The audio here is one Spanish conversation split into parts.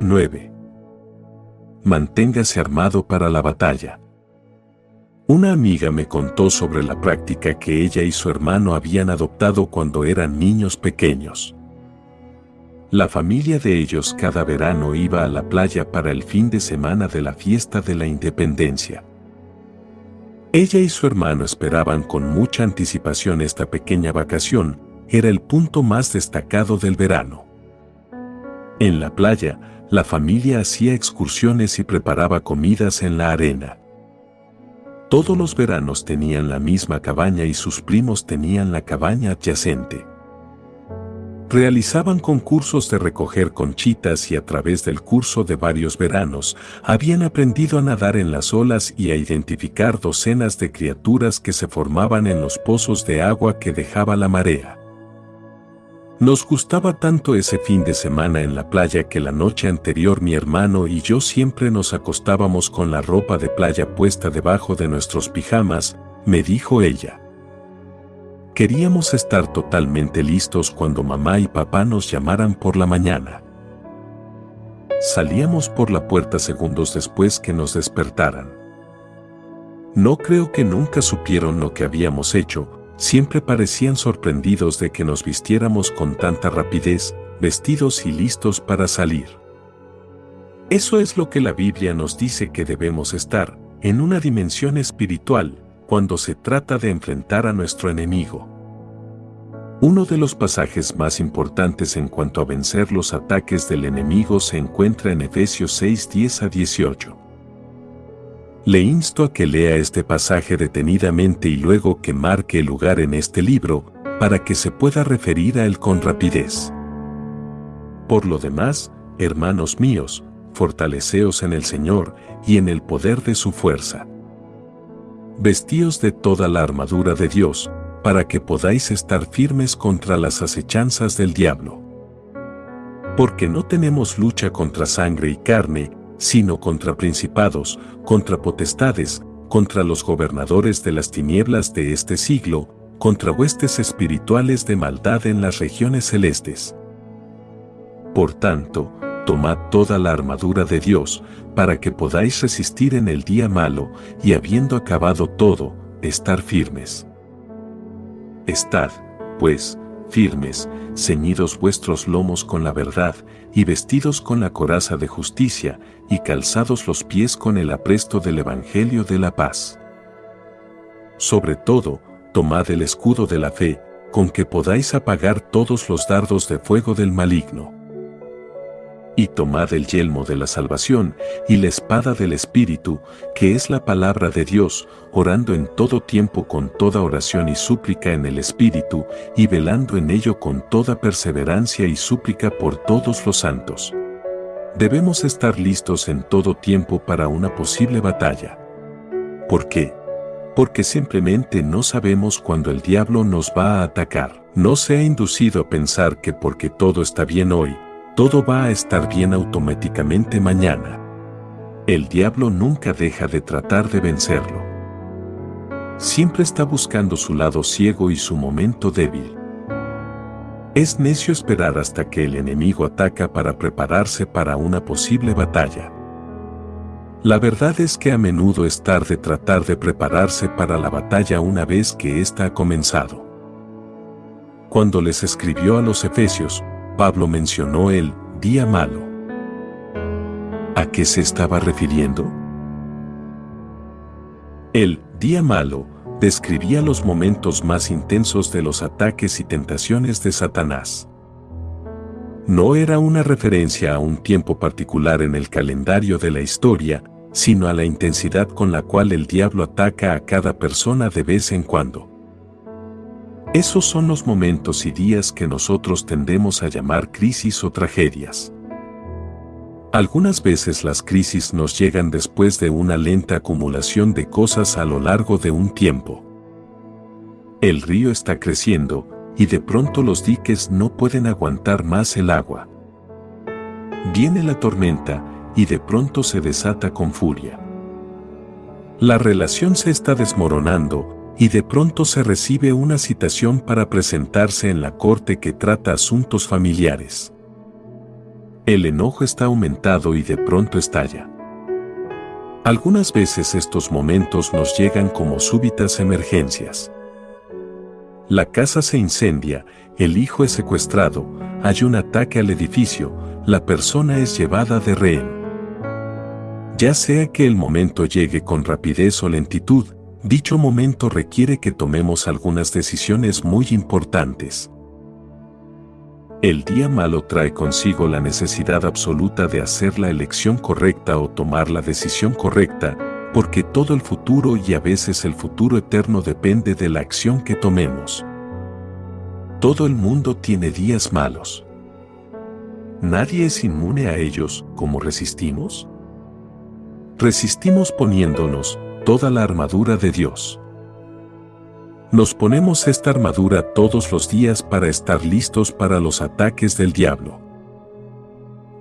9. Manténgase armado para la batalla. Una amiga me contó sobre la práctica que ella y su hermano habían adoptado cuando eran niños pequeños. La familia de ellos cada verano iba a la playa para el fin de semana de la fiesta de la independencia. Ella y su hermano esperaban con mucha anticipación esta pequeña vacación, era el punto más destacado del verano. En la playa, la familia hacía excursiones y preparaba comidas en la arena. Todos los veranos tenían la misma cabaña y sus primos tenían la cabaña adyacente. Realizaban concursos de recoger conchitas y a través del curso de varios veranos habían aprendido a nadar en las olas y a identificar docenas de criaturas que se formaban en los pozos de agua que dejaba la marea. Nos gustaba tanto ese fin de semana en la playa que la noche anterior mi hermano y yo siempre nos acostábamos con la ropa de playa puesta debajo de nuestros pijamas, me dijo ella. Queríamos estar totalmente listos cuando mamá y papá nos llamaran por la mañana. Salíamos por la puerta segundos después que nos despertaran. No creo que nunca supieron lo que habíamos hecho, siempre parecían sorprendidos de que nos vistiéramos con tanta rapidez, vestidos y listos para salir. Eso es lo que la Biblia nos dice que debemos estar, en una dimensión espiritual, cuando se trata de enfrentar a nuestro enemigo. Uno de los pasajes más importantes en cuanto a vencer los ataques del enemigo se encuentra en Efesios 6, 10 a 18. Le insto a que lea este pasaje detenidamente y luego que marque el lugar en este libro, para que se pueda referir a él con rapidez. Por lo demás, hermanos míos, fortaleceos en el Señor y en el poder de su fuerza vestíos de toda la armadura de Dios, para que podáis estar firmes contra las acechanzas del diablo. Porque no tenemos lucha contra sangre y carne, sino contra principados, contra potestades, contra los gobernadores de las tinieblas de este siglo, contra huestes espirituales de maldad en las regiones celestes. Por tanto, tomad toda la armadura de Dios, para que podáis resistir en el día malo, y habiendo acabado todo, estar firmes. Estad, pues, firmes, ceñidos vuestros lomos con la verdad, y vestidos con la coraza de justicia, y calzados los pies con el apresto del Evangelio de la paz. Sobre todo, tomad el escudo de la fe, con que podáis apagar todos los dardos de fuego del maligno y tomad el yelmo de la salvación y la espada del Espíritu, que es la palabra de Dios, orando en todo tiempo con toda oración y súplica en el Espíritu, y velando en ello con toda perseverancia y súplica por todos los santos. Debemos estar listos en todo tiempo para una posible batalla. ¿Por qué? Porque simplemente no sabemos cuándo el diablo nos va a atacar. No se ha inducido a pensar que porque todo está bien hoy, todo va a estar bien automáticamente mañana. El diablo nunca deja de tratar de vencerlo. Siempre está buscando su lado ciego y su momento débil. Es necio esperar hasta que el enemigo ataca para prepararse para una posible batalla. La verdad es que a menudo es tarde tratar de prepararse para la batalla una vez que ésta ha comenzado. Cuando les escribió a los Efesios, Pablo mencionó el día malo. ¿A qué se estaba refiriendo? El día malo describía los momentos más intensos de los ataques y tentaciones de Satanás. No era una referencia a un tiempo particular en el calendario de la historia, sino a la intensidad con la cual el diablo ataca a cada persona de vez en cuando. Esos son los momentos y días que nosotros tendemos a llamar crisis o tragedias. Algunas veces las crisis nos llegan después de una lenta acumulación de cosas a lo largo de un tiempo. El río está creciendo, y de pronto los diques no pueden aguantar más el agua. Viene la tormenta, y de pronto se desata con furia. La relación se está desmoronando, y de pronto se recibe una citación para presentarse en la corte que trata asuntos familiares. El enojo está aumentado y de pronto estalla. Algunas veces estos momentos nos llegan como súbitas emergencias. La casa se incendia, el hijo es secuestrado, hay un ataque al edificio, la persona es llevada de rehén. Ya sea que el momento llegue con rapidez o lentitud, dicho momento requiere que tomemos algunas decisiones muy importantes. El día malo trae consigo la necesidad absoluta de hacer la elección correcta o tomar la decisión correcta, porque todo el futuro y a veces el futuro eterno depende de la acción que tomemos. Todo el mundo tiene días malos. ¿Nadie es inmune a ellos como resistimos? Resistimos poniéndonos toda la armadura de Dios. Nos ponemos esta armadura todos los días para estar listos para los ataques del diablo.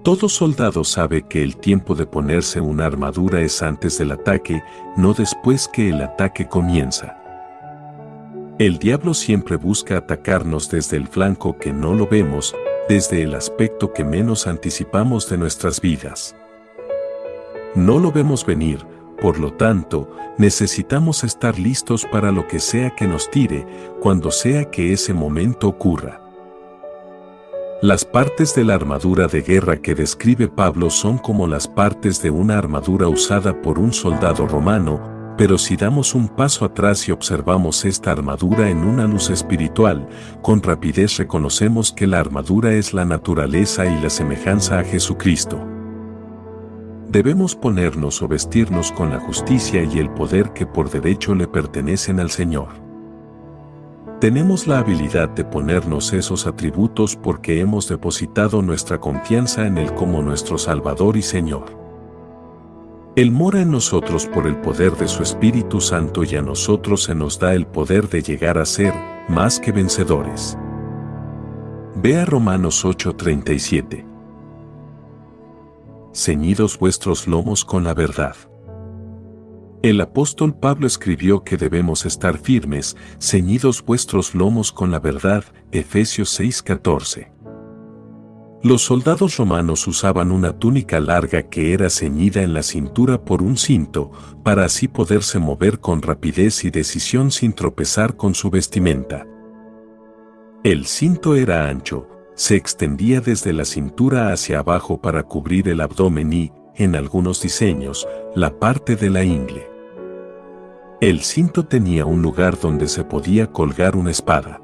Todo soldado sabe que el tiempo de ponerse una armadura es antes del ataque, no después que el ataque comienza. El diablo siempre busca atacarnos desde el flanco que no lo vemos, desde el aspecto que menos anticipamos de nuestras vidas. No lo vemos venir, por lo tanto, necesitamos estar listos para lo que sea que nos tire, cuando sea que ese momento ocurra. Las partes de la armadura de guerra que describe Pablo son como las partes de una armadura usada por un soldado romano, pero si damos un paso atrás y observamos esta armadura en una luz espiritual, con rapidez reconocemos que la armadura es la naturaleza y la semejanza a Jesucristo debemos ponernos o vestirnos con la justicia y el poder que por derecho le pertenecen al Señor. Tenemos la habilidad de ponernos esos atributos porque hemos depositado nuestra confianza en Él como nuestro Salvador y Señor. Él mora en nosotros por el poder de su Espíritu Santo y a nosotros se nos da el poder de llegar a ser más que vencedores. Vea Romanos 8:37 ceñidos vuestros lomos con la verdad. El apóstol Pablo escribió que debemos estar firmes, ceñidos vuestros lomos con la verdad, Efesios 6:14. Los soldados romanos usaban una túnica larga que era ceñida en la cintura por un cinto, para así poderse mover con rapidez y decisión sin tropezar con su vestimenta. El cinto era ancho, se extendía desde la cintura hacia abajo para cubrir el abdomen y, en algunos diseños, la parte de la ingle. El cinto tenía un lugar donde se podía colgar una espada.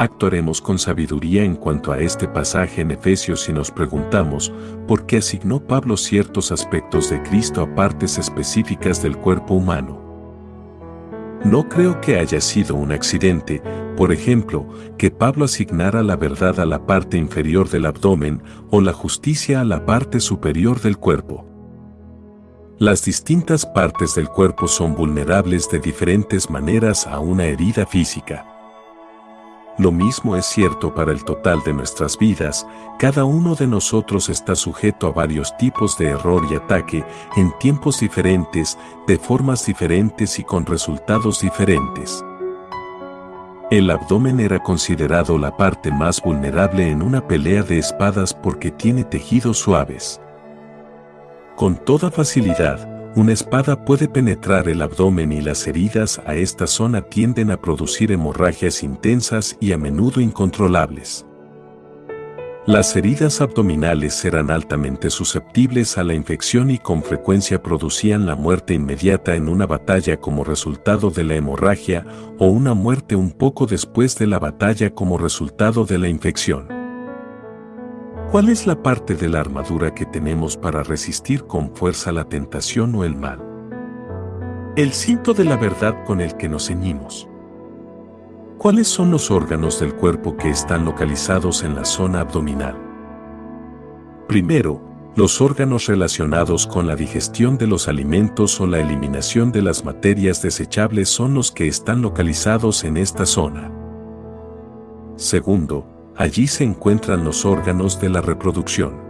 Actuaremos con sabiduría en cuanto a este pasaje en Efesios y nos preguntamos por qué asignó Pablo ciertos aspectos de Cristo a partes específicas del cuerpo humano. No creo que haya sido un accidente, por ejemplo, que Pablo asignara la verdad a la parte inferior del abdomen o la justicia a la parte superior del cuerpo. Las distintas partes del cuerpo son vulnerables de diferentes maneras a una herida física. Lo mismo es cierto para el total de nuestras vidas, cada uno de nosotros está sujeto a varios tipos de error y ataque en tiempos diferentes, de formas diferentes y con resultados diferentes. El abdomen era considerado la parte más vulnerable en una pelea de espadas porque tiene tejidos suaves. Con toda facilidad, una espada puede penetrar el abdomen y las heridas a esta zona tienden a producir hemorragias intensas y a menudo incontrolables. Las heridas abdominales eran altamente susceptibles a la infección y con frecuencia producían la muerte inmediata en una batalla como resultado de la hemorragia o una muerte un poco después de la batalla como resultado de la infección. ¿Cuál es la parte de la armadura que tenemos para resistir con fuerza la tentación o el mal? El cinto de la verdad con el que nos ceñimos. ¿Cuáles son los órganos del cuerpo que están localizados en la zona abdominal? Primero, los órganos relacionados con la digestión de los alimentos o la eliminación de las materias desechables son los que están localizados en esta zona. Segundo, allí se encuentran los órganos de la reproducción.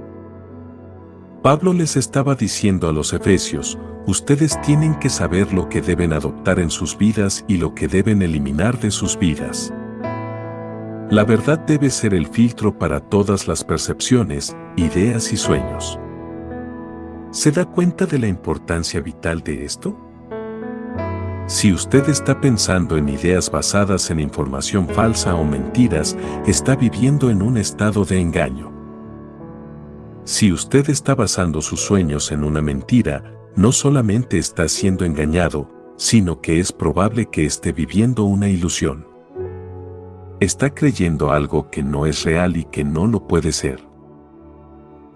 Pablo les estaba diciendo a los efesios, ustedes tienen que saber lo que deben adoptar en sus vidas y lo que deben eliminar de sus vidas. La verdad debe ser el filtro para todas las percepciones, ideas y sueños. ¿Se da cuenta de la importancia vital de esto? Si usted está pensando en ideas basadas en información falsa o mentiras, está viviendo en un estado de engaño. Si usted está basando sus sueños en una mentira, no solamente está siendo engañado, sino que es probable que esté viviendo una ilusión. Está creyendo algo que no es real y que no lo puede ser.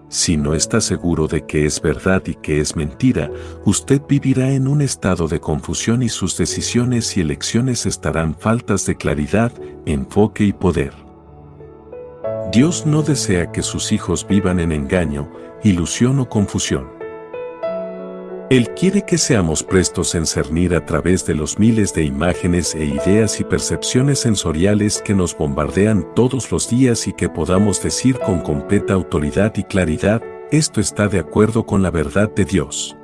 Si no está seguro de que es verdad y que es mentira, usted vivirá en un estado de confusión y sus decisiones y elecciones estarán faltas de claridad, enfoque y poder. Dios no desea que sus hijos vivan en engaño, ilusión o confusión. Él quiere que seamos prestos en cernir a través de los miles de imágenes e ideas y percepciones sensoriales que nos bombardean todos los días y que podamos decir con completa autoridad y claridad, esto está de acuerdo con la verdad de Dios.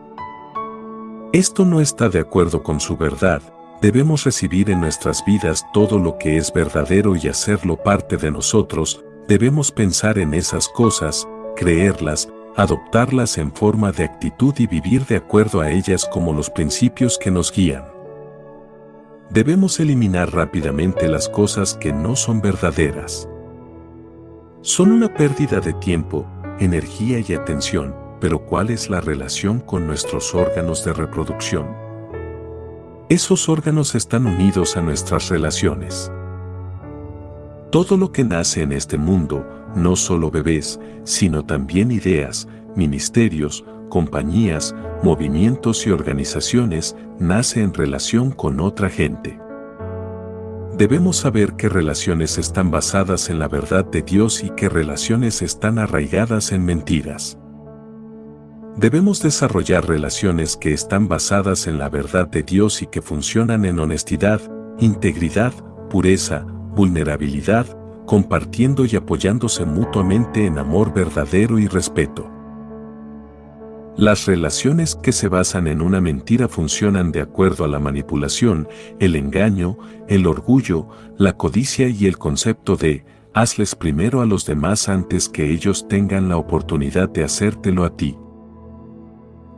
Esto no está de acuerdo con su verdad, debemos recibir en nuestras vidas todo lo que es verdadero y hacerlo parte de nosotros, debemos pensar en esas cosas, creerlas, adoptarlas en forma de actitud y vivir de acuerdo a ellas como los principios que nos guían. Debemos eliminar rápidamente las cosas que no son verdaderas. Son una pérdida de tiempo, energía y atención, pero ¿cuál es la relación con nuestros órganos de reproducción? Esos órganos están unidos a nuestras relaciones. Todo lo que nace en este mundo, no solo bebés, sino también ideas, ministerios, compañías, movimientos y organizaciones, nace en relación con otra gente. Debemos saber qué relaciones están basadas en la verdad de Dios y qué relaciones están arraigadas en mentiras. Debemos desarrollar relaciones que están basadas en la verdad de Dios y que funcionan en honestidad, integridad, pureza, vulnerabilidad, compartiendo y apoyándose mutuamente en amor verdadero y respeto. Las relaciones que se basan en una mentira funcionan de acuerdo a la manipulación, el engaño, el orgullo, la codicia y el concepto de hazles primero a los demás antes que ellos tengan la oportunidad de hacértelo a ti.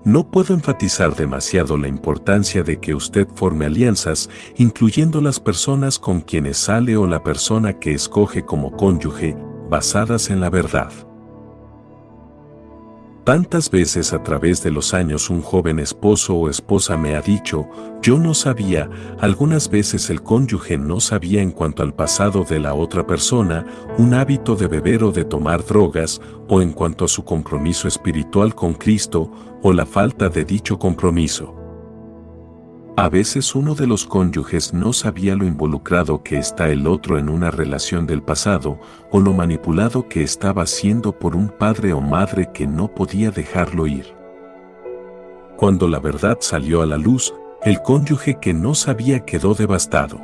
No puedo enfatizar demasiado la importancia de que usted forme alianzas, incluyendo las personas con quienes sale o la persona que escoge como cónyuge, basadas en la verdad. Tantas veces a través de los años un joven esposo o esposa me ha dicho, yo no sabía, algunas veces el cónyuge no sabía en cuanto al pasado de la otra persona, un hábito de beber o de tomar drogas, o en cuanto a su compromiso espiritual con Cristo, o la falta de dicho compromiso. A veces uno de los cónyuges no sabía lo involucrado que está el otro en una relación del pasado o lo manipulado que estaba siendo por un padre o madre que no podía dejarlo ir. Cuando la verdad salió a la luz, el cónyuge que no sabía quedó devastado.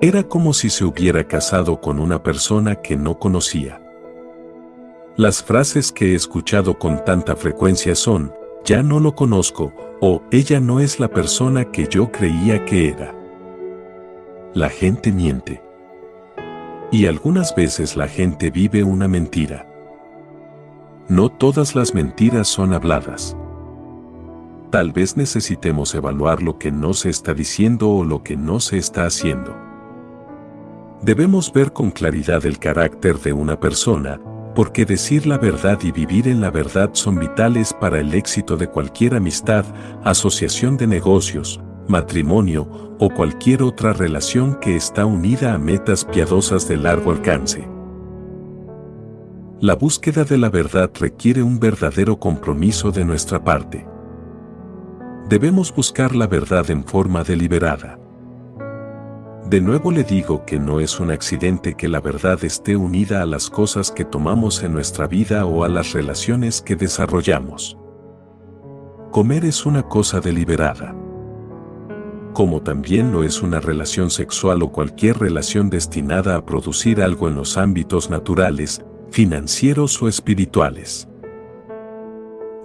Era como si se hubiera casado con una persona que no conocía. Las frases que he escuchado con tanta frecuencia son, ya no lo conozco, o ella no es la persona que yo creía que era. La gente miente. Y algunas veces la gente vive una mentira. No todas las mentiras son habladas. Tal vez necesitemos evaluar lo que no se está diciendo o lo que no se está haciendo. Debemos ver con claridad el carácter de una persona, porque decir la verdad y vivir en la verdad son vitales para el éxito de cualquier amistad, asociación de negocios, matrimonio o cualquier otra relación que está unida a metas piadosas de largo alcance. La búsqueda de la verdad requiere un verdadero compromiso de nuestra parte. Debemos buscar la verdad en forma deliberada. De nuevo le digo que no es un accidente que la verdad esté unida a las cosas que tomamos en nuestra vida o a las relaciones que desarrollamos. Comer es una cosa deliberada. Como también lo es una relación sexual o cualquier relación destinada a producir algo en los ámbitos naturales, financieros o espirituales.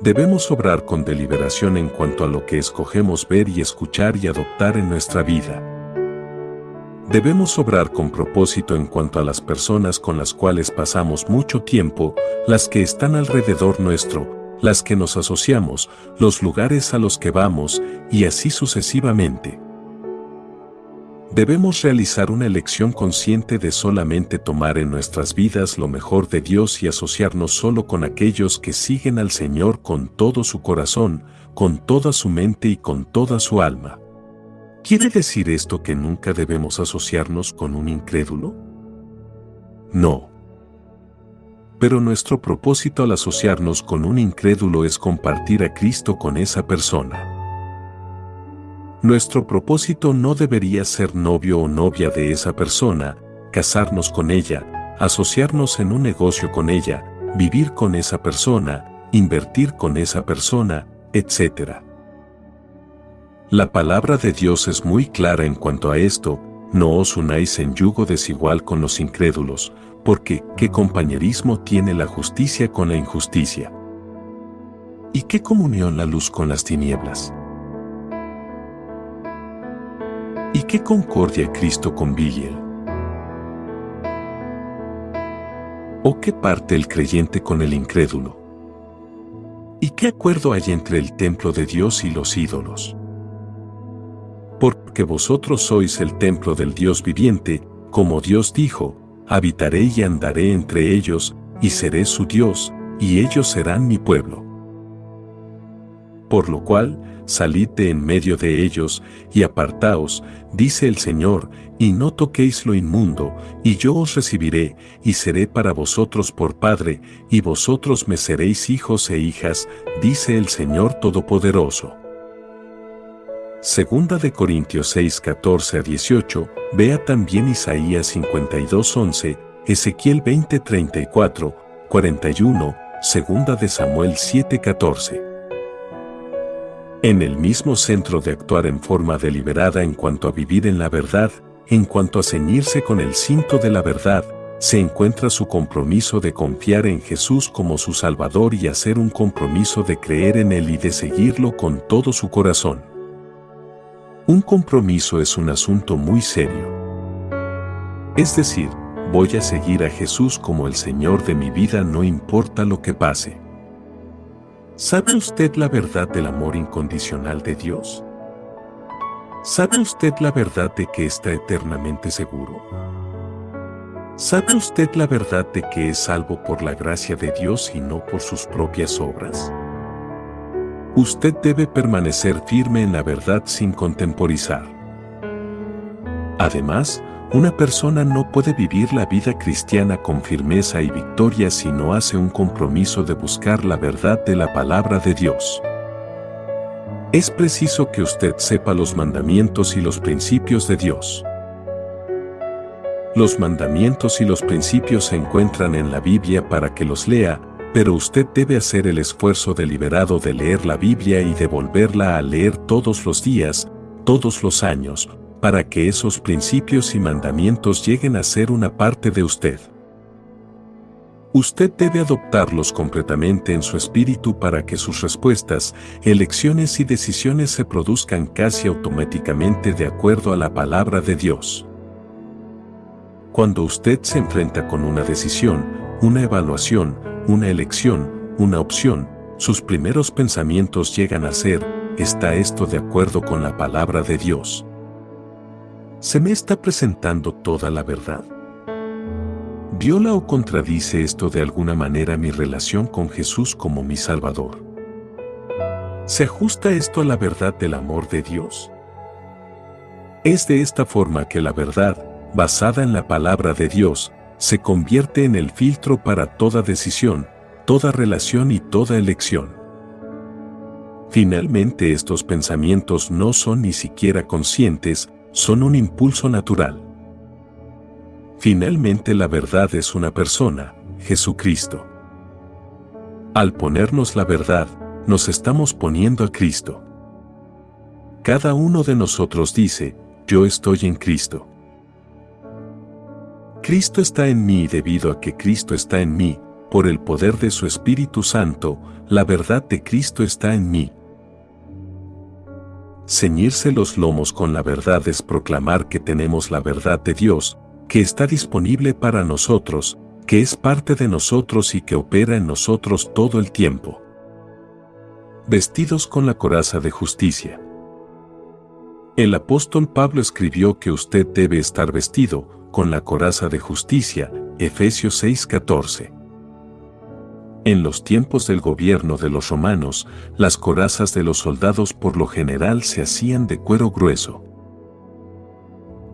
Debemos obrar con deliberación en cuanto a lo que escogemos ver y escuchar y adoptar en nuestra vida. Debemos obrar con propósito en cuanto a las personas con las cuales pasamos mucho tiempo, las que están alrededor nuestro, las que nos asociamos, los lugares a los que vamos, y así sucesivamente. Debemos realizar una elección consciente de solamente tomar en nuestras vidas lo mejor de Dios y asociarnos solo con aquellos que siguen al Señor con todo su corazón, con toda su mente y con toda su alma. ¿Quiere decir esto que nunca debemos asociarnos con un incrédulo? No. Pero nuestro propósito al asociarnos con un incrédulo es compartir a Cristo con esa persona. Nuestro propósito no debería ser novio o novia de esa persona, casarnos con ella, asociarnos en un negocio con ella, vivir con esa persona, invertir con esa persona, etc. La palabra de Dios es muy clara en cuanto a esto, no os unáis en yugo desigual con los incrédulos, porque ¿qué compañerismo tiene la justicia con la injusticia? ¿Y qué comunión la luz con las tinieblas? ¿Y qué concordia Cristo con Biliel? ¿O qué parte el creyente con el incrédulo? ¿Y qué acuerdo hay entre el templo de Dios y los ídolos? Porque vosotros sois el templo del Dios viviente, como Dios dijo, habitaré y andaré entre ellos, y seré su Dios, y ellos serán mi pueblo. Por lo cual, salid de en medio de ellos, y apartaos, dice el Señor, y no toquéis lo inmundo, y yo os recibiré, y seré para vosotros por Padre, y vosotros me seréis hijos e hijas, dice el Señor Todopoderoso. Segunda de Corintios 6, 14 a 18, vea también Isaías 52, 11, Ezequiel 20, 34, 41, Segunda de Samuel 7, 14. En el mismo centro de actuar en forma deliberada en cuanto a vivir en la verdad, en cuanto a ceñirse con el cinto de la verdad, se encuentra su compromiso de confiar en Jesús como su Salvador y hacer un compromiso de creer en Él y de seguirlo con todo su corazón. Un compromiso es un asunto muy serio. Es decir, voy a seguir a Jesús como el Señor de mi vida no importa lo que pase. ¿Sabe usted la verdad del amor incondicional de Dios? ¿Sabe usted la verdad de que está eternamente seguro? ¿Sabe usted la verdad de que es salvo por la gracia de Dios y no por sus propias obras? Usted debe permanecer firme en la verdad sin contemporizar. Además, una persona no puede vivir la vida cristiana con firmeza y victoria si no hace un compromiso de buscar la verdad de la palabra de Dios. Es preciso que usted sepa los mandamientos y los principios de Dios. Los mandamientos y los principios se encuentran en la Biblia para que los lea, pero usted debe hacer el esfuerzo deliberado de leer la Biblia y de volverla a leer todos los días, todos los años, para que esos principios y mandamientos lleguen a ser una parte de usted. Usted debe adoptarlos completamente en su espíritu para que sus respuestas, elecciones y decisiones se produzcan casi automáticamente de acuerdo a la palabra de Dios. Cuando usted se enfrenta con una decisión, una evaluación, una elección, una opción, sus primeros pensamientos llegan a ser, ¿está esto de acuerdo con la palabra de Dios? ¿Se me está presentando toda la verdad? ¿Viola o contradice esto de alguna manera mi relación con Jesús como mi Salvador? ¿Se ajusta esto a la verdad del amor de Dios? Es de esta forma que la verdad, basada en la palabra de Dios, se convierte en el filtro para toda decisión, toda relación y toda elección. Finalmente estos pensamientos no son ni siquiera conscientes, son un impulso natural. Finalmente la verdad es una persona, Jesucristo. Al ponernos la verdad, nos estamos poniendo a Cristo. Cada uno de nosotros dice, yo estoy en Cristo. Cristo está en mí y debido a que Cristo está en mí, por el poder de su Espíritu Santo, la verdad de Cristo está en mí. ceñirse los lomos con la verdad es proclamar que tenemos la verdad de Dios, que está disponible para nosotros, que es parte de nosotros y que opera en nosotros todo el tiempo. Vestidos con la coraza de justicia. El apóstol Pablo escribió que usted debe estar vestido con la coraza de justicia, Efesios 6:14. En los tiempos del gobierno de los romanos, las corazas de los soldados por lo general se hacían de cuero grueso.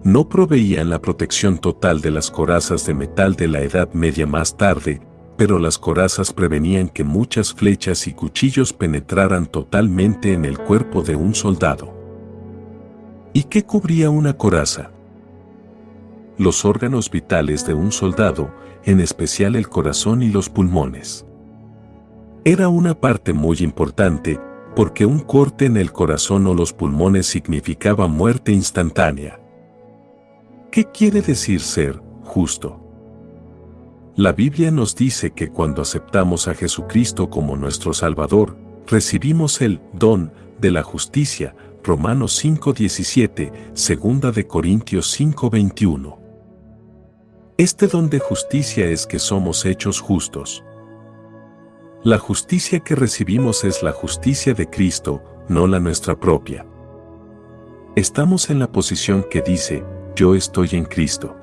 No proveían la protección total de las corazas de metal de la Edad Media más tarde, pero las corazas prevenían que muchas flechas y cuchillos penetraran totalmente en el cuerpo de un soldado. ¿Y qué cubría una coraza? Los órganos vitales de un soldado, en especial el corazón y los pulmones. Era una parte muy importante, porque un corte en el corazón o los pulmones significaba muerte instantánea. ¿Qué quiere decir ser justo? La Biblia nos dice que cuando aceptamos a Jesucristo como nuestro Salvador, recibimos el don de la justicia, Romanos 5:17, segunda de Corintios 5:21. Este don de justicia es que somos hechos justos. La justicia que recibimos es la justicia de Cristo, no la nuestra propia. Estamos en la posición que dice, yo estoy en Cristo.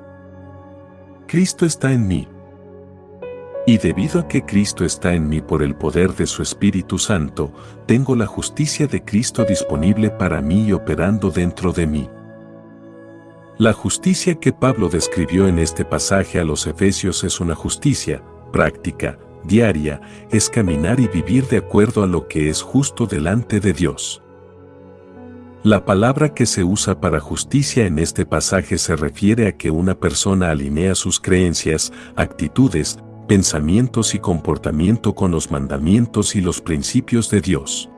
Cristo está en mí. Y debido a que Cristo está en mí por el poder de su Espíritu Santo, tengo la justicia de Cristo disponible para mí y operando dentro de mí. La justicia que Pablo describió en este pasaje a los Efesios es una justicia práctica, diaria, es caminar y vivir de acuerdo a lo que es justo delante de Dios. La palabra que se usa para justicia en este pasaje se refiere a que una persona alinea sus creencias, actitudes, pensamientos y comportamiento con los mandamientos y los principios de Dios.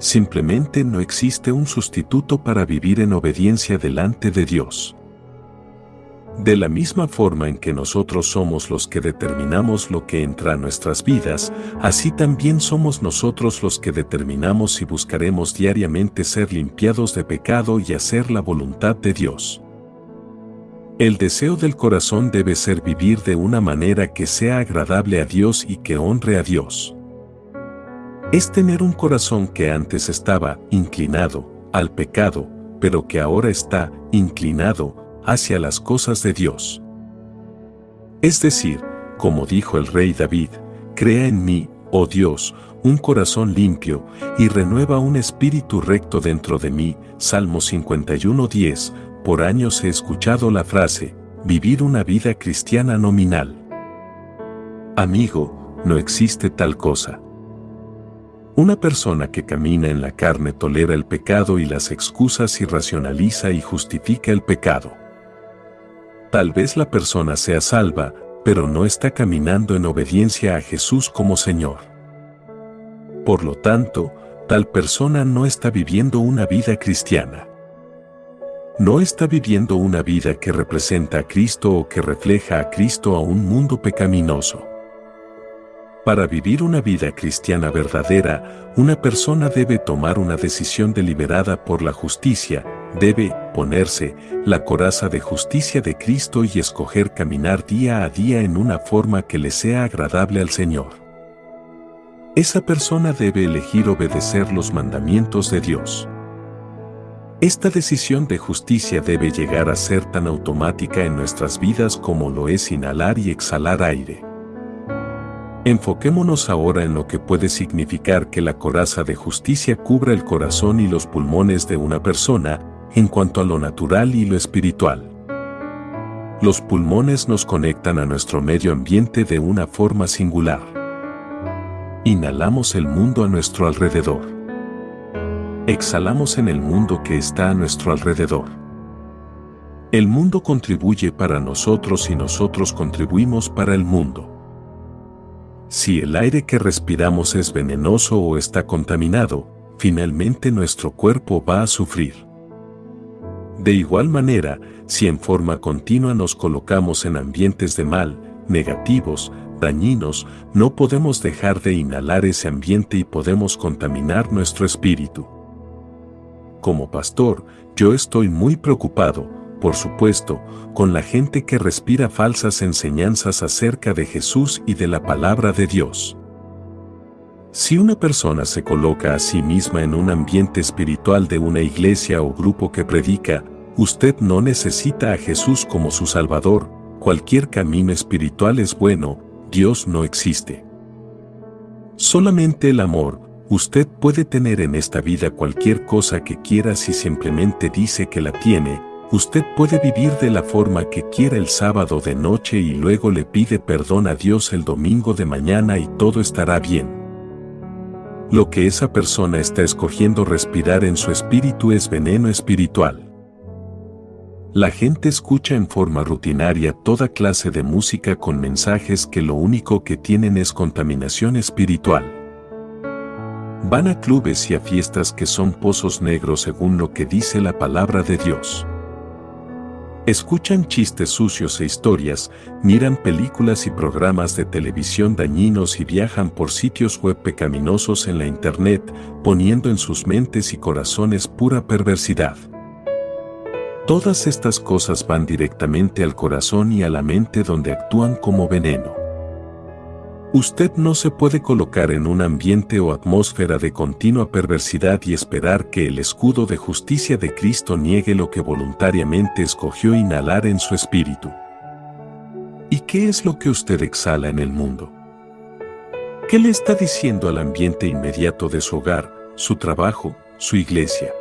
Simplemente no existe un sustituto para vivir en obediencia delante de Dios. De la misma forma en que nosotros somos los que determinamos lo que entra a nuestras vidas, así también somos nosotros los que determinamos si buscaremos diariamente ser limpiados de pecado y hacer la voluntad de Dios. El deseo del corazón debe ser vivir de una manera que sea agradable a Dios y que honre a Dios. Es tener un corazón que antes estaba inclinado al pecado, pero que ahora está inclinado hacia las cosas de Dios. Es decir, como dijo el rey David, crea en mí, oh Dios, un corazón limpio, y renueva un espíritu recto dentro de mí. Salmo 51.10, por años he escuchado la frase, vivir una vida cristiana nominal. Amigo, no existe tal cosa. Una persona que camina en la carne tolera el pecado y las excusas y racionaliza y justifica el pecado. Tal vez la persona sea salva, pero no está caminando en obediencia a Jesús como Señor. Por lo tanto, tal persona no está viviendo una vida cristiana no está viviendo una vida que representa a Cristo o que refleja a Cristo a un mundo pecaminoso. Para vivir una vida cristiana verdadera, una persona debe tomar una decisión deliberada por la justicia, debe ponerse la coraza de justicia de Cristo y escoger caminar día a día en una forma que le sea agradable al Señor. Esa persona debe elegir obedecer los mandamientos de Dios. Esta decisión de justicia debe llegar a ser tan automática en nuestras vidas como lo es inhalar y exhalar aire. Enfoquémonos ahora en lo que puede significar que la coraza de justicia cubra el corazón y los pulmones de una persona en cuanto a lo natural y lo espiritual. Los pulmones nos conectan a nuestro medio ambiente de una forma singular. Inhalamos el mundo a nuestro alrededor exhalamos en el mundo que está a nuestro alrededor. El mundo contribuye para nosotros y nosotros contribuimos para el mundo. Si el aire que respiramos es venenoso o está contaminado, finalmente nuestro cuerpo va a sufrir. De igual manera, si en forma continua nos colocamos en ambientes de mal, negativos, dañinos, no podemos dejar de inhalar ese ambiente y podemos contaminar nuestro espíritu. como pastor, yo estoy muy preocupado, por supuesto, con la gente que respira falsas enseñanzas acerca de Jesús y de la palabra de Dios. Si una persona se coloca a sí misma en un ambiente espiritual de una iglesia o grupo que predica, usted no necesita a Jesús como su Salvador, cualquier camino espiritual es bueno, Dios no existe. Solamente el amor, usted puede tener en esta vida cualquier cosa que quiera si simplemente dice que la tiene, usted puede vivir de la forma que quiera el sábado de noche y luego le pide perdón a Dios el domingo de mañana y todo estará bien. Lo que esa persona está escogiendo respirar en su espíritu es veneno espiritual. La gente escucha en forma rutinaria toda clase de música con mensajes que lo único que tienen es contaminación espiritual. Van a clubes y a fiestas que son pozos negros según lo que dice la palabra de Dios. Escuchan chistes sucios e historias, miran películas y programas de televisión dañinos y viajan por sitios web pecaminosos en la Internet, poniendo en sus mentes y corazones pura perversidad. Todas estas cosas van directamente al corazón y a la mente donde actúan como veneno. Usted no se puede colocar en un ambiente o atmósfera de continua perversidad y esperar que el escudo de justicia de Cristo niegue lo que voluntariamente escogió inhalar en su espíritu. ¿Y qué es lo que usted exhala en el mundo? ¿Qué le está diciendo al ambiente inmediato de su hogar, su trabajo, su iglesia?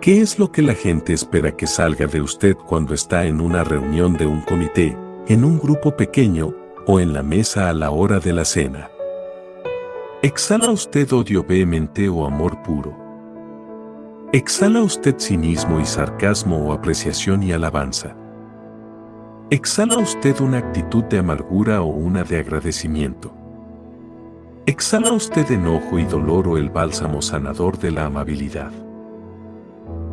¿Qué es lo que la gente espera que salga de usted cuando está en una reunión de un comité, en un grupo pequeño, o en la mesa a la hora de la cena. ¿Exhala usted odio vehemente o amor puro? ¿Exhala usted cinismo y sarcasmo o apreciación y alabanza? ¿Exhala usted una actitud de amargura o una de agradecimiento? ¿Exhala usted enojo y dolor o el bálsamo sanador de la amabilidad?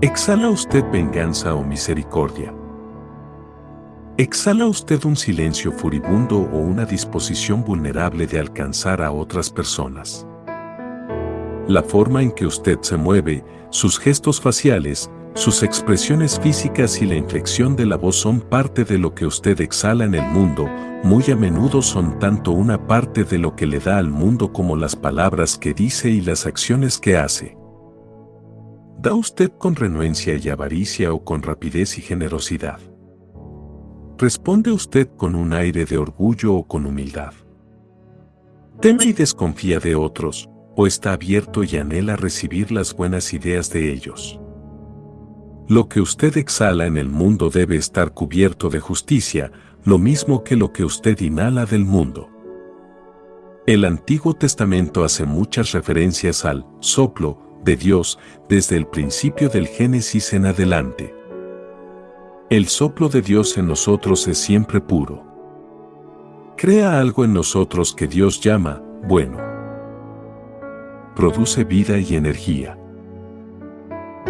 ¿Exhala usted venganza o misericordia? ¿Exhala usted un silencio furibundo o una disposición vulnerable de alcanzar a otras personas? La forma en que usted se mueve, sus gestos faciales, sus expresiones físicas y la inflexión de la voz son parte de lo que usted exhala en el mundo, muy a menudo son tanto una parte de lo que le da al mundo como las palabras que dice y las acciones que hace. ¿Da usted con renuencia y avaricia o con rapidez y generosidad? ¿Responde usted con un aire de orgullo o con humildad? ¿Teme y desconfía de otros, o está abierto y anhela recibir las buenas ideas de ellos? Lo que usted exhala en el mundo debe estar cubierto de justicia, lo mismo que lo que usted inhala del mundo. El Antiguo Testamento hace muchas referencias al soplo de Dios desde el principio del Génesis en adelante. El soplo de Dios en nosotros es siempre puro. Crea algo en nosotros que Dios llama bueno. Produce vida y energía.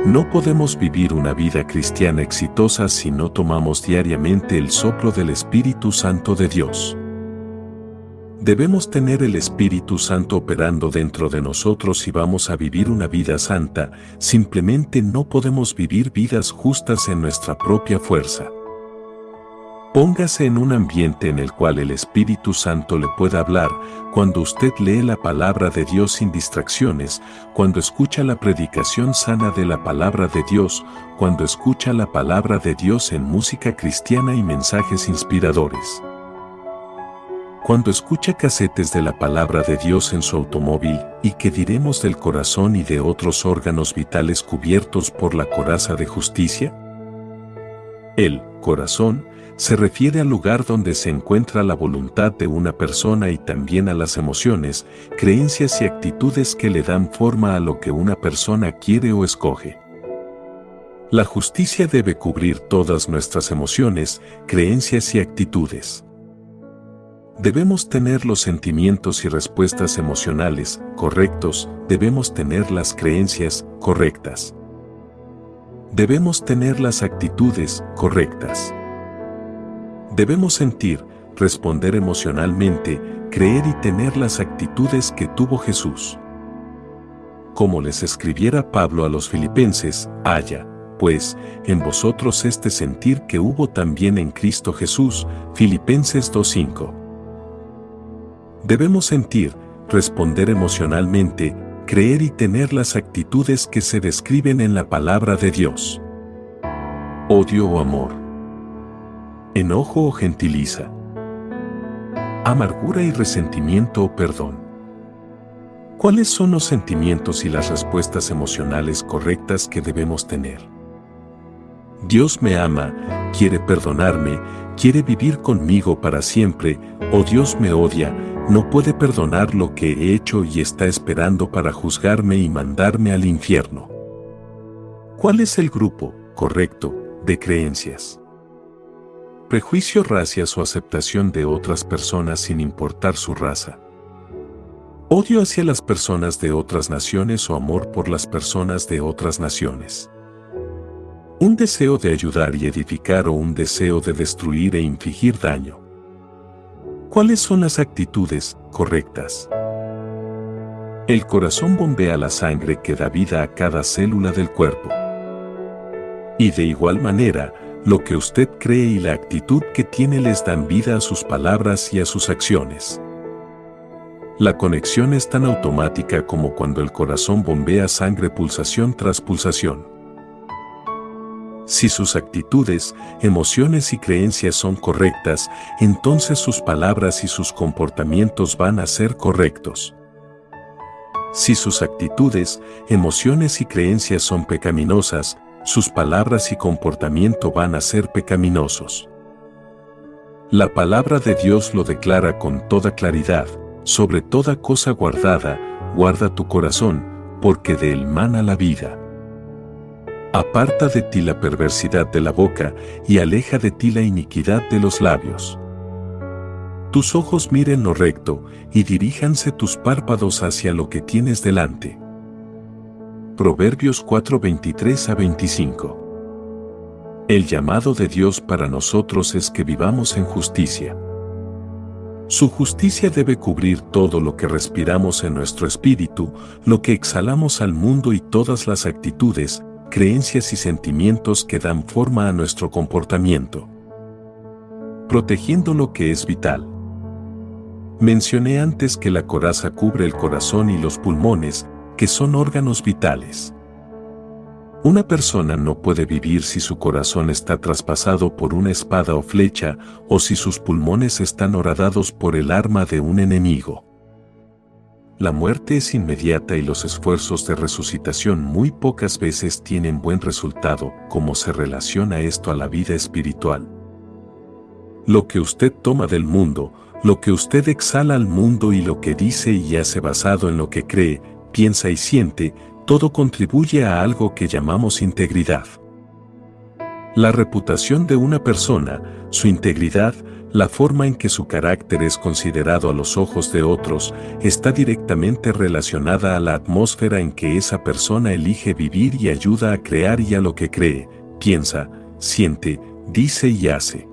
No podemos vivir una vida cristiana exitosa si no tomamos diariamente el soplo del Espíritu Santo de Dios. Debemos tener el Espíritu Santo operando dentro de nosotros si vamos a vivir una vida santa, simplemente no podemos vivir vidas justas en nuestra propia fuerza. Póngase en un ambiente en el cual el Espíritu Santo le pueda hablar, cuando usted lee la palabra de Dios sin distracciones, cuando escucha la predicación sana de la palabra de Dios, cuando escucha la palabra de Dios en música cristiana y mensajes inspiradores. Cuando escucha casetes de la palabra de Dios en su automóvil, ¿y qué diremos del corazón y de otros órganos vitales cubiertos por la coraza de justicia? El corazón se refiere al lugar donde se encuentra la voluntad de una persona y también a las emociones, creencias y actitudes que le dan forma a lo que una persona quiere o escoge. La justicia debe cubrir todas nuestras emociones, creencias y actitudes. Debemos tener los sentimientos y respuestas emocionales correctos, debemos tener las creencias correctas. Debemos tener las actitudes correctas. Debemos sentir, responder emocionalmente, creer y tener las actitudes que tuvo Jesús. como les escribiera Pablo a los filipenses, haya, pues, en vosotros este sentir que hubo también en Cristo Jesús, Filipenses 2.5. Debemos sentir, responder emocionalmente, creer y tener las actitudes que se describen en la palabra de Dios. Odio o amor. Enojo o gentiliza. Amargura y resentimiento o perdón. ¿Cuáles son los sentimientos y las respuestas emocionales correctas que debemos tener? Dios me ama, quiere perdonarme, quiere vivir conmigo para siempre, o Dios me odia, no puede perdonar lo que he hecho y está esperando para juzgarme y mandarme al infierno. ¿Cuál es el grupo, correcto, de creencias? Prejuicio, racias o aceptación de otras personas sin importar su raza. Odio hacia las personas de otras naciones o amor por las personas de otras naciones. Un deseo de ayudar y edificar o un deseo de destruir e infligir daño. ¿Cuáles son las actitudes correctas? El corazón bombea la sangre que da vida a cada célula del cuerpo. Y de igual manera, lo que usted cree y la actitud que tiene les dan vida a sus palabras y a sus acciones. La conexión es tan automática como cuando el corazón bombea sangre pulsación tras pulsación. Si sus actitudes, emociones y creencias son correctas, entonces sus palabras y sus comportamientos van a ser correctos. Si sus actitudes, emociones y creencias son pecaminosas, sus palabras y comportamiento van a ser pecaminosos. La palabra de Dios lo declara con toda claridad, sobre toda cosa guardada, guarda tu corazón, porque de él mana la vida. Aparta de ti la perversidad de la boca y aleja de ti la iniquidad de los labios. Tus ojos miren lo recto y diríjanse tus párpados hacia lo que tienes delante. Proverbios 4:23 a 25. El llamado de Dios para nosotros es que vivamos en justicia. Su justicia debe cubrir todo lo que respiramos en nuestro espíritu, lo que exhalamos al mundo y todas las actitudes, creencias y sentimientos que dan forma a nuestro comportamiento. Protegiendo lo que es vital. Mencioné antes que la coraza cubre el corazón y los pulmones, que son órganos vitales. Una persona no puede vivir si su corazón está traspasado por una espada o flecha, o si sus pulmones están horadados por el arma de un enemigo. La muerte es inmediata y los esfuerzos de resucitación muy pocas veces tienen buen resultado, como se relaciona esto a la vida espiritual. Lo que usted toma del mundo, lo que usted exhala al mundo y lo que dice y hace basado en lo que cree, piensa y siente, todo contribuye a algo que llamamos integridad. La reputación de una persona, su integridad, la forma en que su carácter es considerado a los ojos de otros está directamente relacionada a la atmósfera en que esa persona elige vivir y ayuda a crear y a lo que cree, piensa, siente, dice y hace.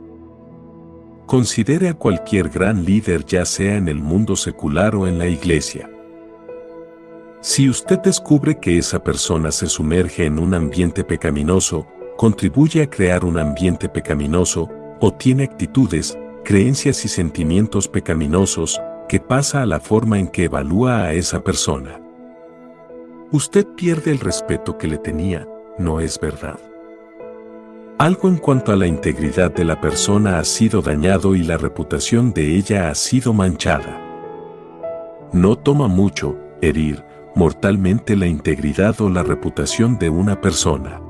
Considere a cualquier gran líder ya sea en el mundo secular o en la iglesia. Si usted descubre que esa persona se sumerge en un ambiente pecaminoso, contribuye a crear un ambiente pecaminoso, o tiene actitudes, creencias y sentimientos pecaminosos, que pasa a la forma en que evalúa a esa persona. Usted pierde el respeto que le tenía, no es verdad. Algo en cuanto a la integridad de la persona ha sido dañado y la reputación de ella ha sido manchada. No toma mucho herir mortalmente la integridad o la reputación de una persona.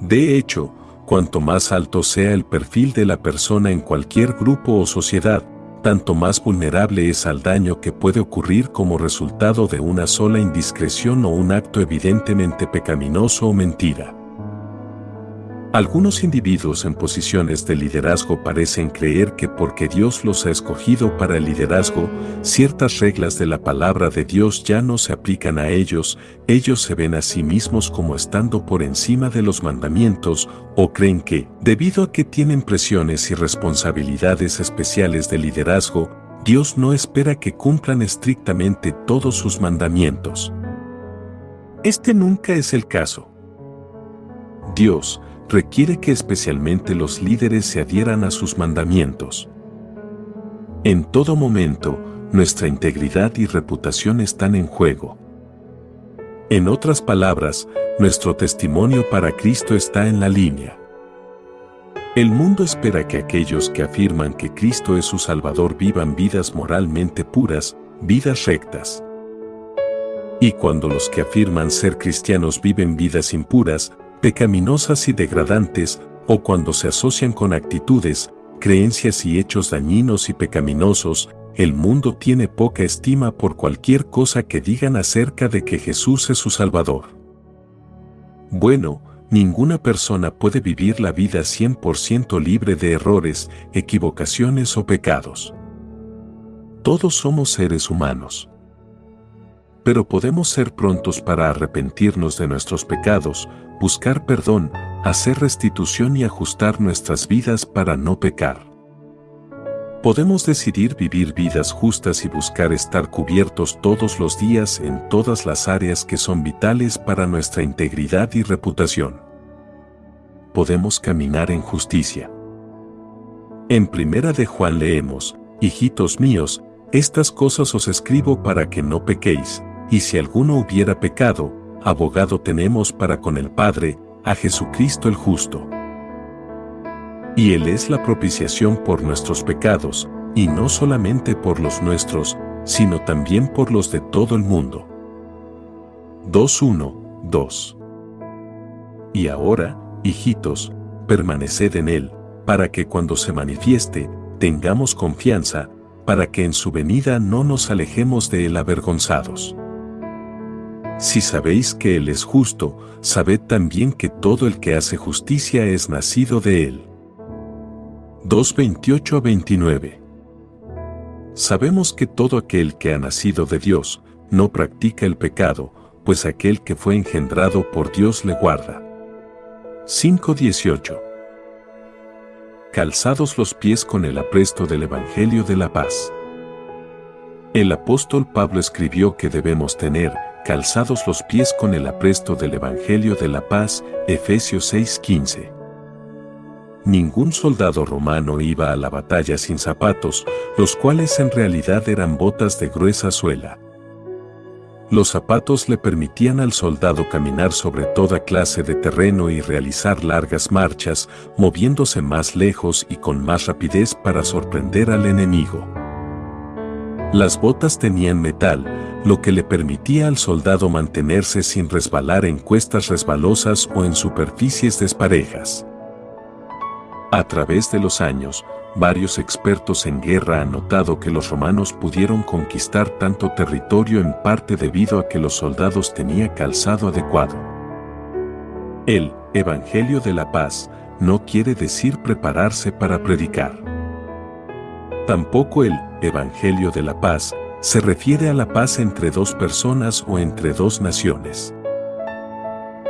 De hecho, Cuanto más alto sea el perfil de la persona en cualquier grupo o sociedad, tanto más vulnerable es al daño que puede ocurrir como resultado de una sola indiscreción o un acto evidentemente pecaminoso o mentira. Algunos individuos en posiciones de liderazgo parecen creer que porque Dios los ha escogido para el liderazgo, ciertas reglas de la palabra de Dios ya no se aplican a ellos, ellos se ven a sí mismos como estando por encima de los mandamientos, o creen que, debido a que tienen presiones y responsabilidades especiales de liderazgo, Dios no espera que cumplan estrictamente todos sus mandamientos. Este nunca es el caso. Dios requiere que especialmente los líderes se adhieran a sus mandamientos. En todo momento, nuestra integridad y reputación están en juego. En otras palabras, nuestro testimonio para Cristo está en la línea. El mundo espera que aquellos que afirman que Cristo es su Salvador vivan vidas moralmente puras, vidas rectas. Y cuando los que afirman ser cristianos viven vidas impuras, pecaminosas y degradantes, o cuando se asocian con actitudes, creencias y hechos dañinos y pecaminosos, el mundo tiene poca estima por cualquier cosa que digan acerca de que Jesús es su Salvador. Bueno, ninguna persona puede vivir la vida 100% libre de errores, equivocaciones o pecados. Todos somos seres humanos pero podemos ser prontos para arrepentirnos de nuestros pecados, buscar perdón, hacer restitución y ajustar nuestras vidas para no pecar. Podemos decidir vivir vidas justas y buscar estar cubiertos todos los días en todas las áreas que son vitales para nuestra integridad y reputación. Podemos caminar en justicia. En primera de Juan leemos, Hijitos míos, estas cosas os escribo para que no pequéis, y si alguno hubiera pecado, abogado tenemos para con el Padre, a Jesucristo el justo. Y Él es la propiciación por nuestros pecados, y no solamente por los nuestros, sino también por los de todo el mundo. 2.1.2 Y ahora, hijitos, permaneced en Él, para que cuando se manifieste, tengamos confianza, para que en su venida no nos alejemos de Él avergonzados. Si sabéis que Él es justo, sabed también que todo el que hace justicia es nacido de Él. 2.28 a 29 Sabemos que todo aquel que ha nacido de Dios, no practica el pecado, pues aquel que fue engendrado por Dios le guarda. 5.18 Calzados los pies con el apresto del Evangelio de la paz. El apóstol Pablo escribió que debemos tener, calzados los pies con el apresto del Evangelio de la paz, Efesios 6:15. Ningún soldado romano iba a la batalla sin zapatos, los cuales en realidad eran botas de gruesa suela. Los zapatos le permitían al soldado caminar sobre toda clase de terreno y realizar largas marchas, moviéndose más lejos y con más rapidez para sorprender al enemigo. Las botas tenían metal, lo que le permitía al soldado mantenerse sin resbalar en cuestas resbalosas o en superficies desparejas. A través de los años, varios expertos en guerra han notado que los romanos pudieron conquistar tanto territorio en parte debido a que los soldados tenían calzado adecuado. El Evangelio de la Paz no quiere decir prepararse para predicar. Tampoco el Evangelio de la Paz, se refiere a la paz entre dos personas o entre dos naciones.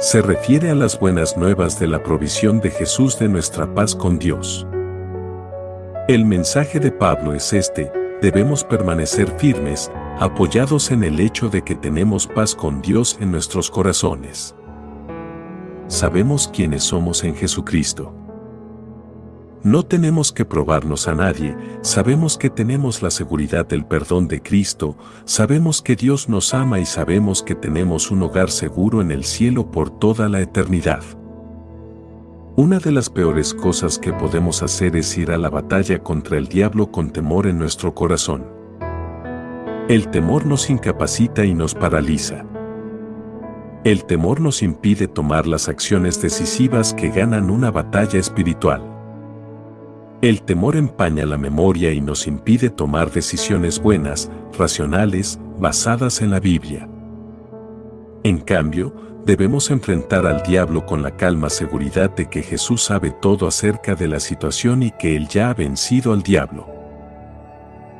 Se refiere a las buenas nuevas de la provisión de Jesús de nuestra paz con Dios. El mensaje de Pablo es este, debemos permanecer firmes, apoyados en el hecho de que tenemos paz con Dios en nuestros corazones. Sabemos quiénes somos en Jesucristo. No tenemos que probarnos a nadie, sabemos que tenemos la seguridad del perdón de Cristo, sabemos que Dios nos ama y sabemos que tenemos un hogar seguro en el cielo por toda la eternidad. Una de las peores cosas que podemos hacer es ir a la batalla contra el diablo con temor en nuestro corazón. El temor nos incapacita y nos paraliza. El temor nos impide tomar las acciones decisivas que ganan una batalla espiritual. El temor empaña la memoria y nos impide tomar decisiones buenas, racionales, basadas en la Biblia. En cambio, debemos enfrentar al diablo con la calma seguridad de que Jesús sabe todo acerca de la situación y que Él ya ha vencido al diablo.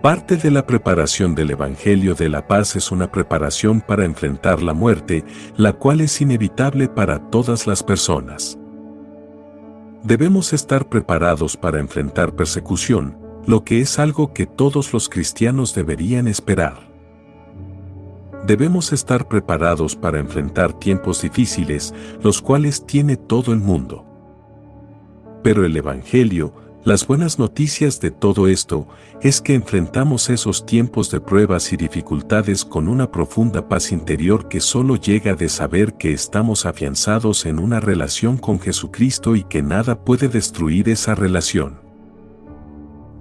Parte de la preparación del Evangelio de la Paz es una preparación para enfrentar la muerte, la cual es inevitable para todas las personas. Debemos estar preparados para enfrentar persecución, lo que es algo que todos los cristianos deberían esperar. debemos estar preparados para enfrentar tiempos difíciles, los cuales tiene todo el mundo. Pero el Evangelio, las buenas noticias de todo esto es que enfrentamos esos tiempos de pruebas y dificultades con una profunda paz interior que solo llega de saber que estamos afianzados en una relación con Jesucristo y que nada puede destruir esa relación.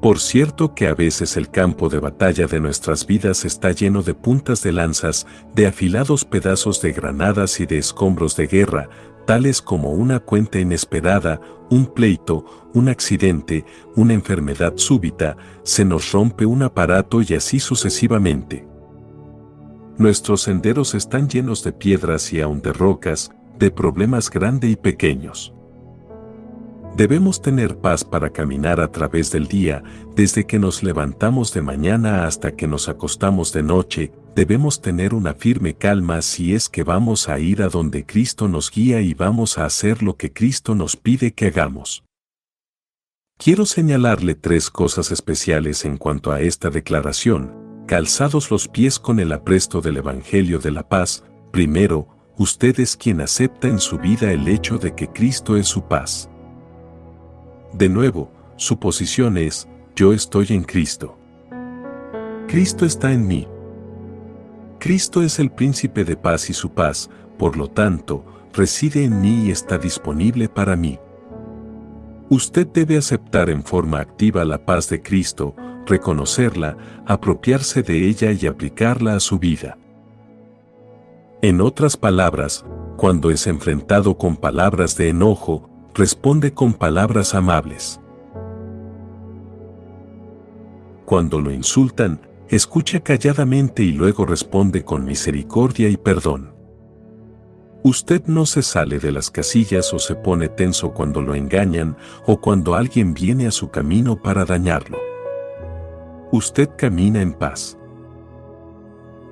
Por cierto que a veces el campo de batalla de nuestras vidas está lleno de puntas de lanzas, de afilados pedazos de granadas y de escombros de guerra, tales como una cuenta inesperada, un pleito, un accidente, una enfermedad súbita, se nos rompe un aparato y así sucesivamente. Nuestros senderos están llenos de piedras y aún de rocas, de problemas grandes y pequeños. Debemos tener paz para caminar a través del día, desde que nos levantamos de mañana hasta que nos acostamos de noche, debemos tener una firme calma si es que vamos a ir a donde Cristo nos guía y vamos a hacer lo que Cristo nos pide que hagamos. Quiero señalarle tres cosas especiales en cuanto a esta declaración, calzados los pies con el apresto del Evangelio de la paz, primero, usted es quien acepta en su vida el hecho de que Cristo es su paz. De nuevo, su posición es, yo estoy en Cristo. Cristo está en mí. Cristo es el príncipe de paz y su paz, por lo tanto, reside en mí y está disponible para mí. Usted debe aceptar en forma activa la paz de Cristo, reconocerla, apropiarse de ella y aplicarla a su vida. En otras palabras, cuando es enfrentado con palabras de enojo, responde con palabras amables. Cuando lo insultan, escucha calladamente y luego responde con misericordia y perdón. Usted no se sale de las casillas o se pone tenso cuando lo engañan o cuando alguien viene a su camino para dañarlo. Usted camina en paz.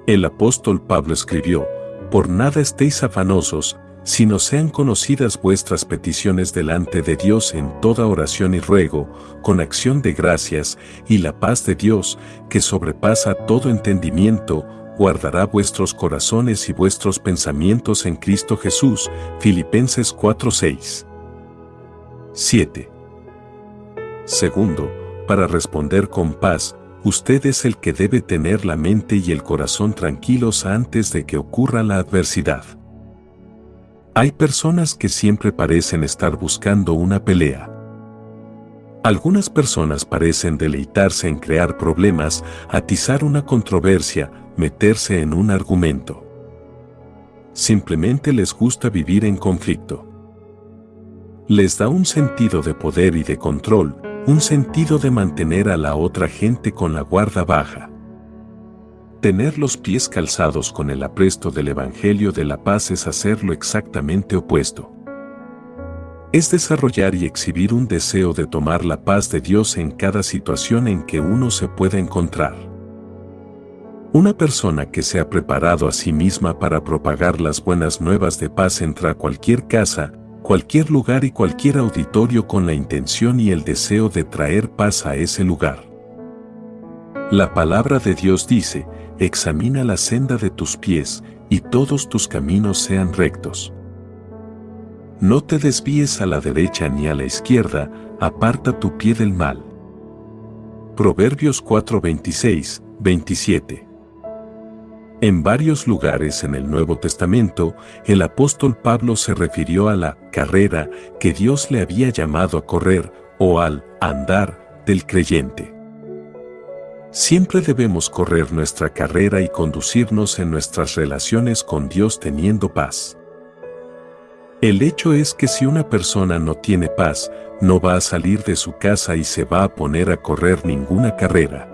El apóstol Pablo escribió, Por nada estéis afanosos, sino sean conocidas vuestras peticiones delante de Dios en toda oración y ruego, con acción de gracias, y la paz de Dios, que sobrepasa todo entendimiento, guardará vuestros corazones y vuestros pensamientos en Cristo Jesús. Filipenses 4:6. 7. Segundo, para responder con paz, usted es el que debe tener la mente y el corazón tranquilos antes de que ocurra la adversidad. Hay personas que siempre parecen estar buscando una pelea. Algunas personas parecen deleitarse en crear problemas, atizar una controversia, meterse en un argumento. Simplemente les gusta vivir en conflicto. Les da un sentido de poder y de control, un sentido de mantener a la otra gente con la guarda baja. Tener los pies calzados con el apresto del Evangelio de la paz es hacer lo exactamente opuesto. Es desarrollar y exhibir un deseo de tomar la paz de Dios en cada situación en que uno se pueda encontrar. Una persona que se ha preparado a sí misma para propagar las buenas nuevas de paz entra a cualquier casa, cualquier lugar y cualquier auditorio con la intención y el deseo de traer paz a ese lugar. La palabra de Dios dice, examina la senda de tus pies, y todos tus caminos sean rectos. No te desvíes a la derecha ni a la izquierda, aparta tu pie del mal. Proverbios 4:26, 27. En varios lugares en el Nuevo Testamento, el apóstol Pablo se refirió a la carrera que Dios le había llamado a correr, o al andar del creyente. Siempre debemos correr nuestra carrera y conducirnos en nuestras relaciones con Dios teniendo paz. El hecho es que si una persona no tiene paz, no va a salir de su casa y se va a poner a correr ninguna carrera.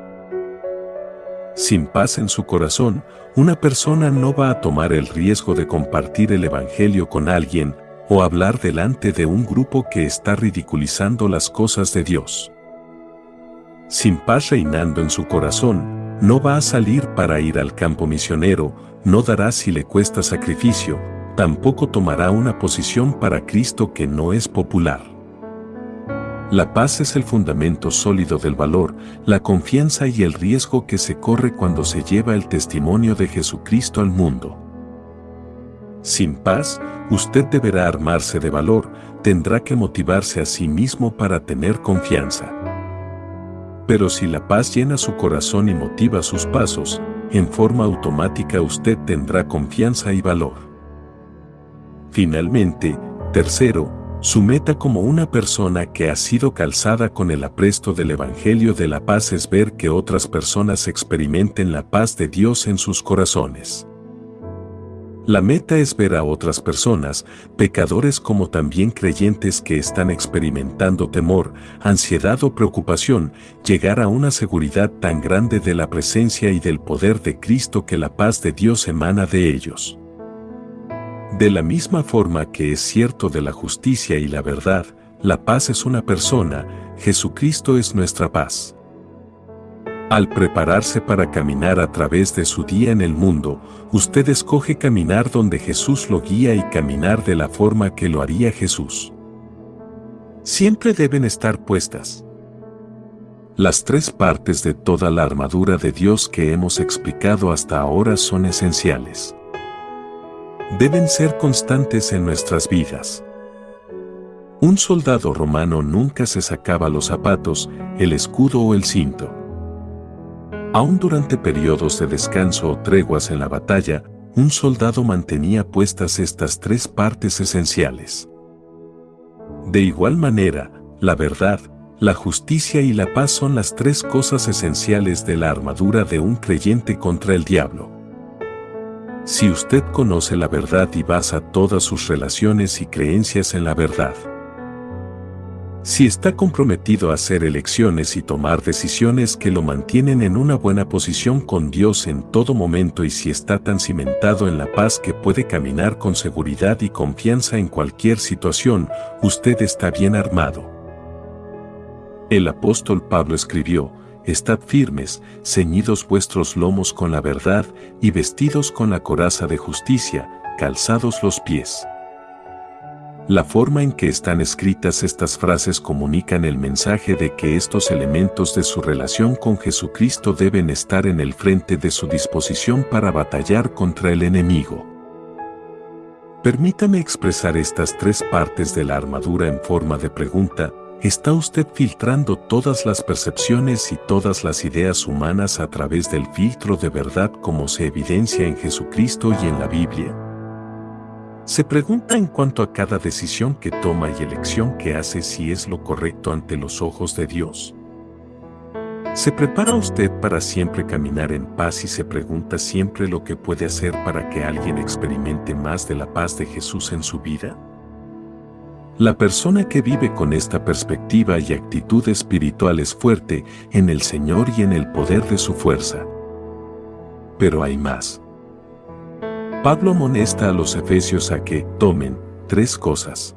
Sin paz en su corazón, una persona no va a tomar el riesgo de compartir el Evangelio con alguien o hablar delante de un grupo que está ridiculizando las cosas de Dios sin paz reinando en su corazón, no va a salir para ir al campo misionero, no dará si le cuesta sacrificio, tampoco tomará una posición para Cristo que no es popular. La paz es el fundamento sólido del valor, la confianza y el riesgo que se corre cuando se lleva el testimonio de Jesucristo al mundo. Sin paz, usted deberá armarse de valor, tendrá que motivarse a sí mismo para tener confianza. Pero si la paz llena su corazón y motiva sus pasos, en forma automática usted tendrá confianza y valor. Finalmente, tercero, su meta como una persona que ha sido calzada con el apresto del Evangelio de la paz es ver que otras personas experimenten la paz de Dios en sus corazones. La meta es ver a otras personas, pecadores como también creyentes que están experimentando temor, ansiedad o preocupación, llegar a una seguridad tan grande de la presencia y del poder de Cristo que la paz de Dios emana de ellos. De la misma forma que es cierto de la justicia y la verdad, la paz es una persona, Jesucristo es nuestra paz. Al prepararse para caminar a través de su día en el mundo, usted escoge caminar donde Jesús lo guía y caminar de la forma que lo haría Jesús. Siempre deben estar puestas. Las tres partes de toda la armadura de Dios que hemos explicado hasta ahora son esenciales. Deben ser constantes en nuestras vidas. Un soldado romano nunca se sacaba los zapatos, el escudo o el cinto. Aún durante periodos de descanso o treguas en la batalla, un soldado mantenía puestas estas tres partes esenciales. De igual manera, la verdad, la justicia y la paz son las tres cosas esenciales de la armadura de un creyente contra el diablo. Si usted conoce la verdad y basa todas sus relaciones y creencias en la verdad, si está comprometido a hacer elecciones y tomar decisiones que lo mantienen en una buena posición con Dios en todo momento y si está tan cimentado en la paz que puede caminar con seguridad y confianza en cualquier situación, usted está bien armado. El apóstol Pablo escribió, Estad firmes, ceñidos vuestros lomos con la verdad y vestidos con la coraza de justicia, calzados los pies. La forma en que están escritas estas frases comunican el mensaje de que estos elementos de su relación con Jesucristo deben estar en el frente de su disposición para batallar contra el enemigo. Permítame expresar estas tres partes de la armadura en forma de pregunta. ¿Está usted filtrando todas las percepciones y todas las ideas humanas a través del filtro de verdad como se evidencia en Jesucristo y en la Biblia? Se pregunta en cuanto a cada decisión que toma y elección que hace si es lo correcto ante los ojos de Dios. ¿Se prepara usted para siempre caminar en paz y se pregunta siempre lo que puede hacer para que alguien experimente más de la paz de Jesús en su vida? La persona que vive con esta perspectiva y actitud espiritual es fuerte en el Señor y en el poder de su fuerza. Pero hay más. Pablo amonesta a los efesios a que tomen tres cosas.